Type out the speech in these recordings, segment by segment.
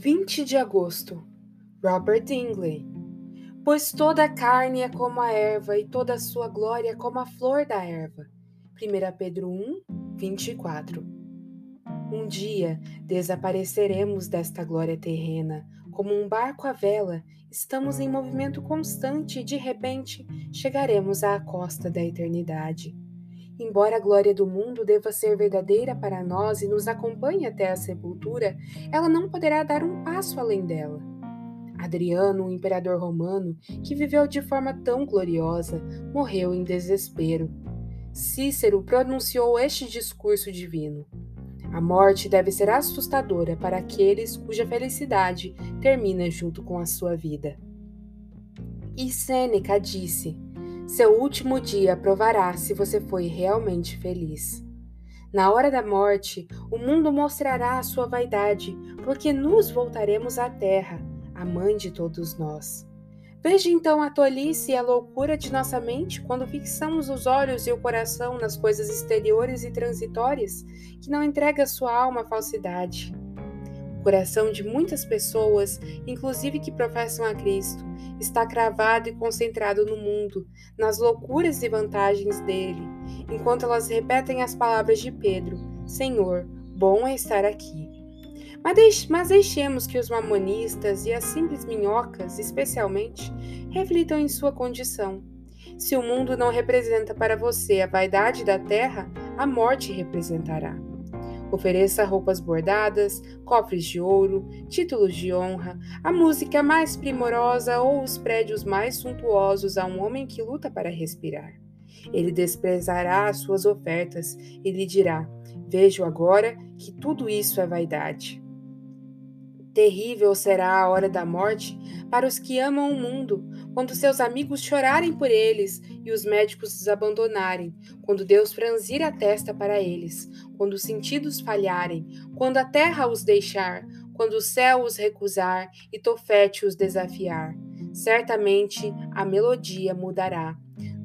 20 de agosto, Robert Dingley. Pois toda a carne é como a erva e toda a sua glória como a flor da erva. 1 Pedro 1, 24. Um dia desapareceremos desta glória terrena, como um barco à vela, estamos em movimento constante e de repente chegaremos à costa da eternidade. Embora a glória do mundo deva ser verdadeira para nós e nos acompanhe até a sepultura, ela não poderá dar um passo além dela. Adriano, o imperador romano, que viveu de forma tão gloriosa, morreu em desespero. Cícero pronunciou este discurso divino. A morte deve ser assustadora para aqueles cuja felicidade termina junto com a sua vida. E Sêneca disse: seu último dia provará se você foi realmente feliz. Na hora da morte, o mundo mostrará a sua vaidade, porque nos voltaremos à terra, a mãe de todos nós. Veja então a tolice e a loucura de nossa mente quando fixamos os olhos e o coração nas coisas exteriores e transitórias, que não entrega sua alma à falsidade. O coração de muitas pessoas, inclusive que professam a Cristo, está cravado e concentrado no mundo, nas loucuras e vantagens dele, enquanto elas repetem as palavras de Pedro: Senhor, bom é estar aqui. Mas deixemos que os mamonistas e as simples minhocas, especialmente, reflitam em sua condição. Se o mundo não representa para você a vaidade da terra, a morte representará. Ofereça roupas bordadas, cofres de ouro, títulos de honra, a música mais primorosa ou os prédios mais suntuosos a um homem que luta para respirar. Ele desprezará as suas ofertas e lhe dirá: Vejo agora que tudo isso é vaidade. Terrível será a hora da morte para os que amam o mundo, quando seus amigos chorarem por eles e os médicos os abandonarem, quando Deus franzir a testa para eles, quando os sentidos falharem, quando a terra os deixar, quando o céu os recusar e Tofete os desafiar. Certamente a melodia mudará.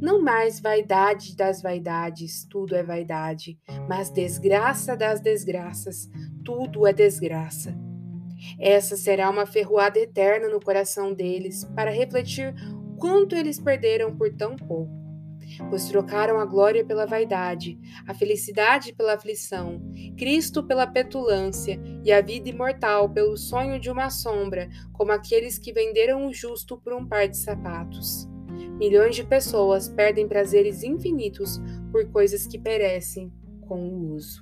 Não mais vaidade das vaidades, tudo é vaidade, mas desgraça das desgraças, tudo é desgraça. Essa será uma ferroada eterna no coração deles, para refletir quanto eles perderam por tão pouco. Pois trocaram a glória pela vaidade, a felicidade pela aflição, Cristo pela petulância e a vida imortal pelo sonho de uma sombra, como aqueles que venderam o justo por um par de sapatos. Milhões de pessoas perdem prazeres infinitos por coisas que perecem com o uso.